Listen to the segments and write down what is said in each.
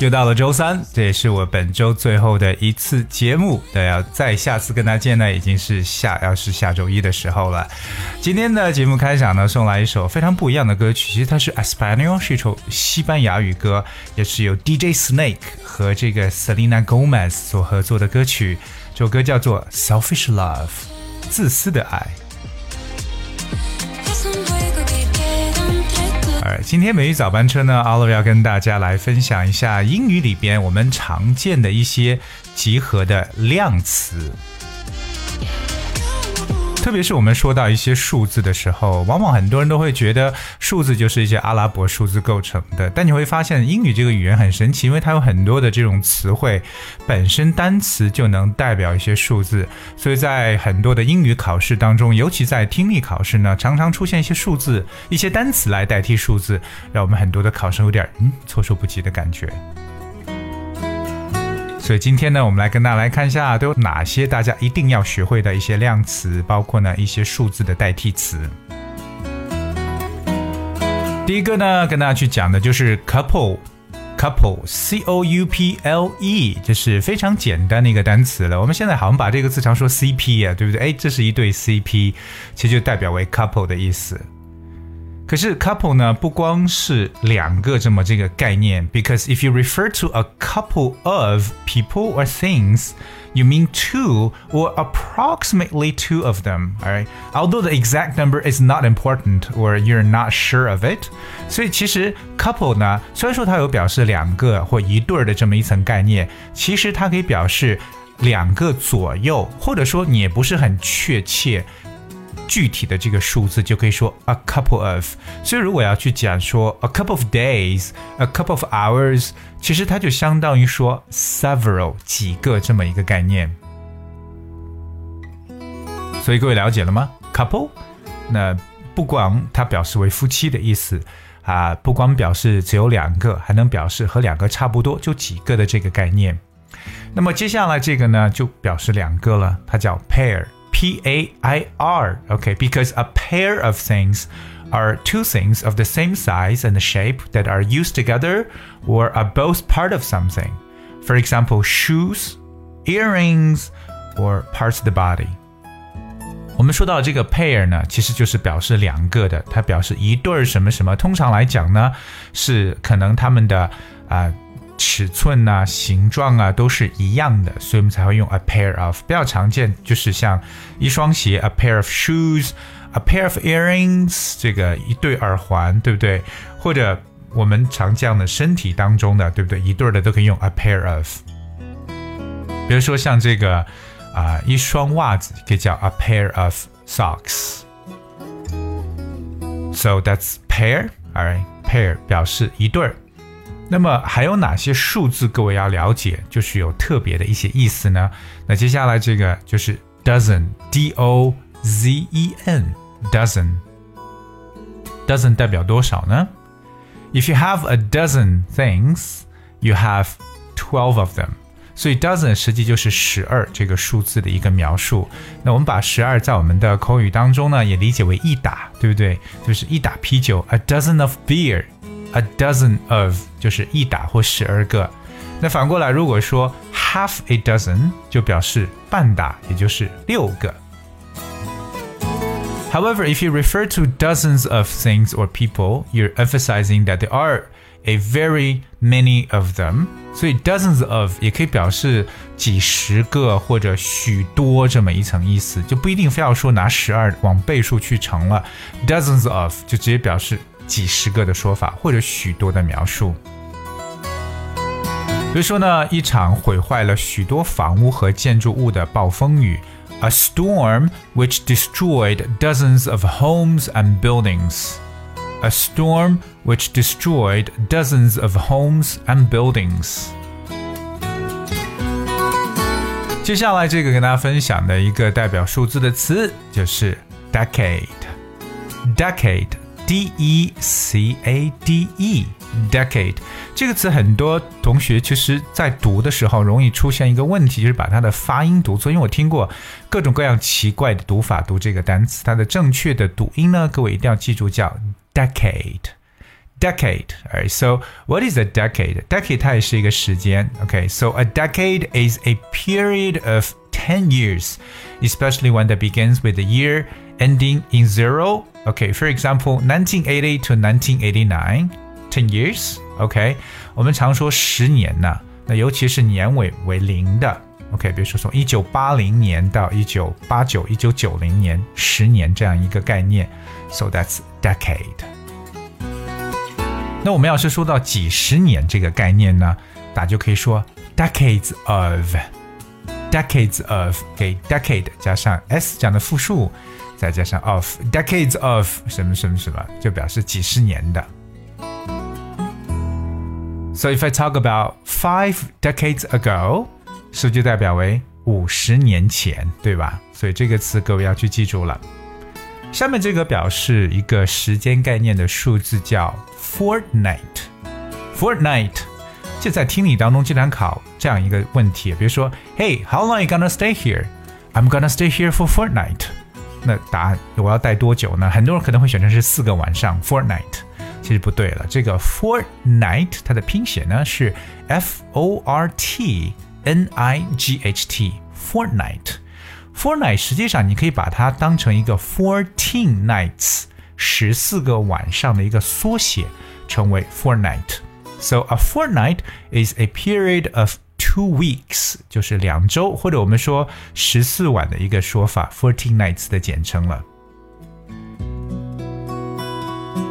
又到了周三，这也是我本周最后的一次节目。对，要再下次跟大家见呢，已经是下要是下周一的时候了。今天的节目开场呢，送来一首非常不一样的歌曲，其实它是 Espanol，是一首西班牙语歌，也是由 DJ Snake 和这个 Selena Gomez 所合作的歌曲。这首歌叫做 Selfish Love，自私的爱。今天美语早班车呢阿乐要跟大家来分享一下英语里边我们常见的一些集合的量词。特别是我们说到一些数字的时候，往往很多人都会觉得数字就是一些阿拉伯数字构成的。但你会发现，英语这个语言很神奇，因为它有很多的这种词汇，本身单词就能代表一些数字。所以在很多的英语考试当中，尤其在听力考试呢，常常出现一些数字、一些单词来代替数字，让我们很多的考生有点嗯措手不及的感觉。所以今天呢，我们来跟大家来看一下都有哪些大家一定要学会的一些量词，包括呢一些数字的代替词。第一个呢，跟大家去讲的就是 couple。couple，c o u p l e，这是非常简单的一个单词了。我们现在好像把这个字常说 CP 啊，对不对？哎，这是一对 CP，其实就代表为 couple 的意思。可是 couple 呢，不光是两个这么这个概念，because if you refer to a couple of people or things, you mean two or approximately two of them. Alright, although the exact number is not important or you're not sure of it. 所以其实 couple 呢，虽然说它有表示两个或一对儿的这么一层概念，其实它可以表示两个左右，或者说你也不是很确切。 具体的这个数字就可以说 a couple of。所以如果要去讲说 a couple of days，a couple of hours，其实它就相当于说 several 几个这么一个概念。所以各位了解了吗？couple，那不光它表示为夫妻的意思啊，不光表示只有两个，还能表示和两个差不多，就几个的这个概念。那么接下来这个呢，就表示两个了，它叫 pair。P A I R. Okay, because a pair of things are two things of the same size and shape that are used together or are both part of something. For example, shoes, earrings, or parts of the body. 我们说到这个 pair 呢，其实就是表示两个的，它表示一对儿什么什么。通常来讲呢，是可能它们的啊、呃 尺寸啊、形状啊都是一样的，所以我们才会用 a pair of。比较常见就是像一双鞋，a pair of shoes，a pair of earrings，这个一对耳环，对不对？或者我们常见的身体当中的，对不对？一对的都可以用 a pair of。比如说像这个啊、一双袜子可以叫 a pair of socks。So that's pair, alright, pair 表示一对儿。那么还有哪些数字各位要了解，就是有特别的一些意思呢？那接下来这个就是 dozen，d o z e n，dozen。dozen 代表多少呢？If you have a dozen things, you have twelve of them. 所以 dozen 实际就是十二这个数字的一个描述。那我们把十二在我们的口语当中呢，也理解为一打，对不对？就是一打啤酒，a dozen of beer。A dozen of 就是一打或十二个。那反过来，如果说 half a dozen 就表示半打，也就是六个。However, if you refer to dozens of things or people, you're emphasizing that there are a very many of them. 所以 dozens of 也可以表示几十个或者许多这么一层意思，就不一定非要说拿十二往倍数去乘了。dozens of 就直接表示 几十个的说法，或者许多的描述。比如说呢，一场毁坏了许多房屋和建筑物的暴风雨，a storm which destroyed dozens of homes and buildings。A storm which destroyed dozens of homes and buildings。接下来这个跟大家分享的一个代表数字的词就是 decade. decade. decade，decade，d e c a d e，decade 这个词很多同学其实在读的时候容易出现一个问题，就是把它的发音读错。因为我听过各种各样奇怪的读法读这个单词，它的正确的读音呢，各位一定要记住叫 decade。decade. Alright, so what is a decade? Decade 它也是一个时间。Okay, so a decade is a period of 10 years, especially one that begins with a year ending in zero. Okay, for example, 1980 to 1989, 10 years. OK，我们常说十年呢，那尤其是年尾为零的。OK，比如说从一九八零年到一九八九、一九九零年，十年这样一个概念。So that's decade. 那我们要是说到几十年这个概念呢，大家就可以说 decades of，decades of，给 decade 加上 s 这样的复数， 再加上 of，decades of 什么什么什么，就表示几十年的。So if I talk about five decades ago，是不是就代表为五十年前，对吧？所以这个词各位要去记住了。下面这个表示一个时间概念的数字叫 fortnight。fortnight 就在听力当中经常考这样一个问题，比如说，Hey，how long you gonna stay here？I'm gonna stay here for fortnight。 那答案我要待多久呢？很多人可能会选成是四个晚上，fortnight。其实不对了，这个 fortnight 它的拼写呢是 f o r t n i g h t，fortnight。Fortnight 实际上你可以把它当成一个 fourteen nights 十四个晚上的一个缩写，成为 fortnight。So a fortnight is a period of two weeks，就是两周，或者我们说十四晚的一个说法，fourteen nights 的简称了。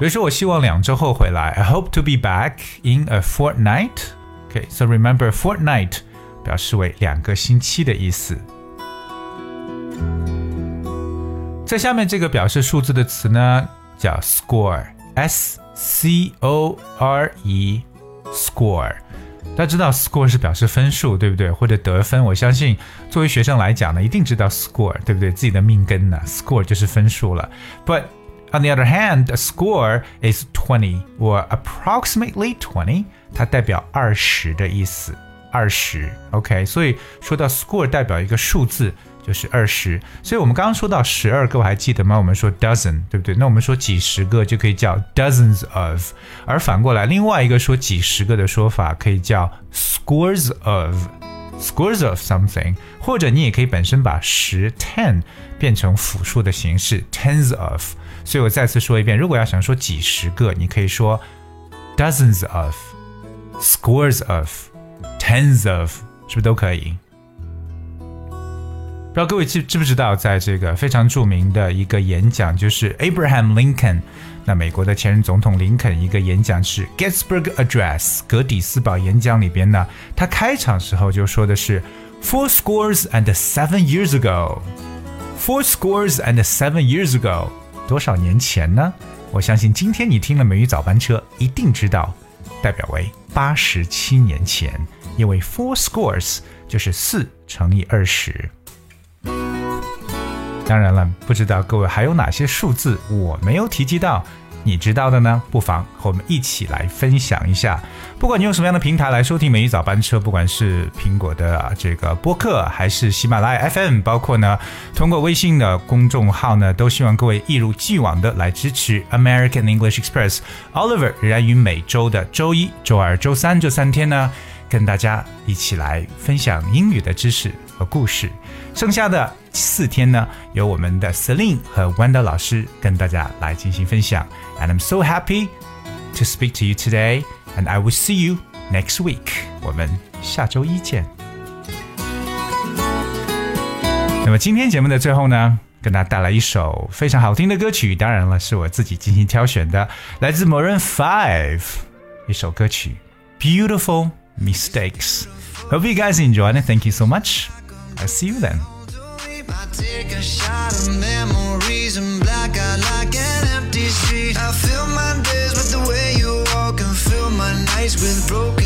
比如说，我希望两周后回来，I hope to be back in a fortnight。OK，so remember fortnight 表示为两个星期的意思。在下面这个表示数字的词呢，叫 score，s c o r e，score。大家知道 score 是表示分数，对不对？或者得分。我相信作为学生来讲呢，一定知道 score，对不对？自己的命根呢，score 就是分数了。But on the other hand, a score is twenty or approximately twenty，它代表二十的意思，二十。OK，所以说到 score 代表一个数字。就是二十，所以我们刚刚说到十二个，我还记得吗？我们说 dozen，对不对？那我们说几十个就可以叫 dozens of，而反过来，另外一个说几十个的说法可以叫 scores of，scores of something，或者你也可以本身把十 ten 变成复数的形式 tens of。所以我再次说一遍，如果要想说几十个，你可以说 dozens of，scores of，tens of，是不是都可以？不知道各位知知不知道，在这个非常著名的一个演讲，就是 Abraham Lincoln，那美国的前任总统林肯一个演讲是 Gettysburg Address，格底斯堡演讲里边呢，他开场时候就说的是 Four scores and seven years ago，Four scores and seven years ago，多少年前呢？我相信今天你听了美语早班车，一定知道，代表为八十七年前，因为 Four scores 就是四乘以二十。当然了，不知道各位还有哪些数字我没有提及到，你知道的呢？不妨和我们一起来分享一下。不管你用什么样的平台来收听《每日早班车》，不管是苹果的这个播客，还是喜马拉雅 FM，包括呢通过微信的公众号呢，都希望各位一如既往的来支持 American English Express。Oliver 仍然于每周的周一、周二、周三这三天呢，跟大家一起来分享英语的知识和故事。剩下的四天呢，由我们的 Celine 和 Wanda 老师跟大家来进行分享。And I'm so happy to speak to you today, and I will see you next week. 我们下周一见。那么今天节目的最后呢，跟大家带来一首非常好听的歌曲，当然了，是我自己精心挑选的，来自 moron Five 一首歌曲《Beautiful Mistakes》。Hope you guys enjoyed it. Thank you so much. I'll see you then. I fill my days with the way you walk and fill my nights with broken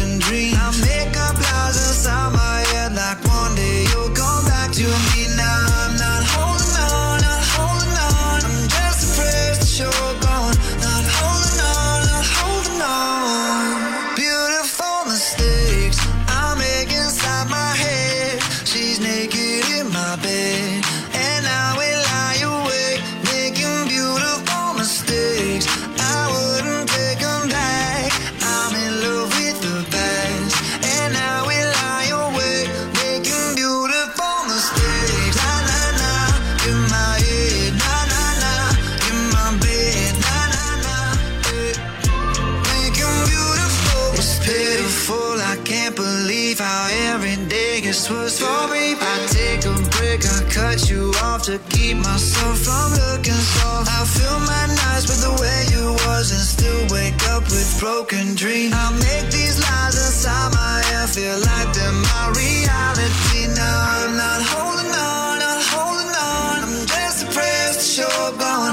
to keep myself from looking soft. I fill my nights with the way you was and still wake up with broken dreams. I make these lies inside my head feel like they're my reality. Now I'm not holding on, not holding on. I'm just depressed you're gone.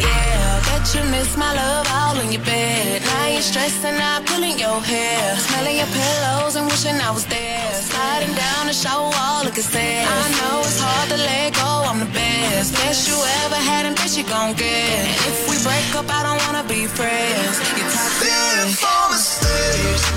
You miss my love all in your bed. Now you're stressing out, pulling your hair. Smelling your pillows and wishing I was there. Sliding down the shower wall, look say. I know it's hard to let go, I'm the best. Best you ever had and best you gon' get. If we break up, I don't wanna be friends. You're toxic. Beautiful mistakes.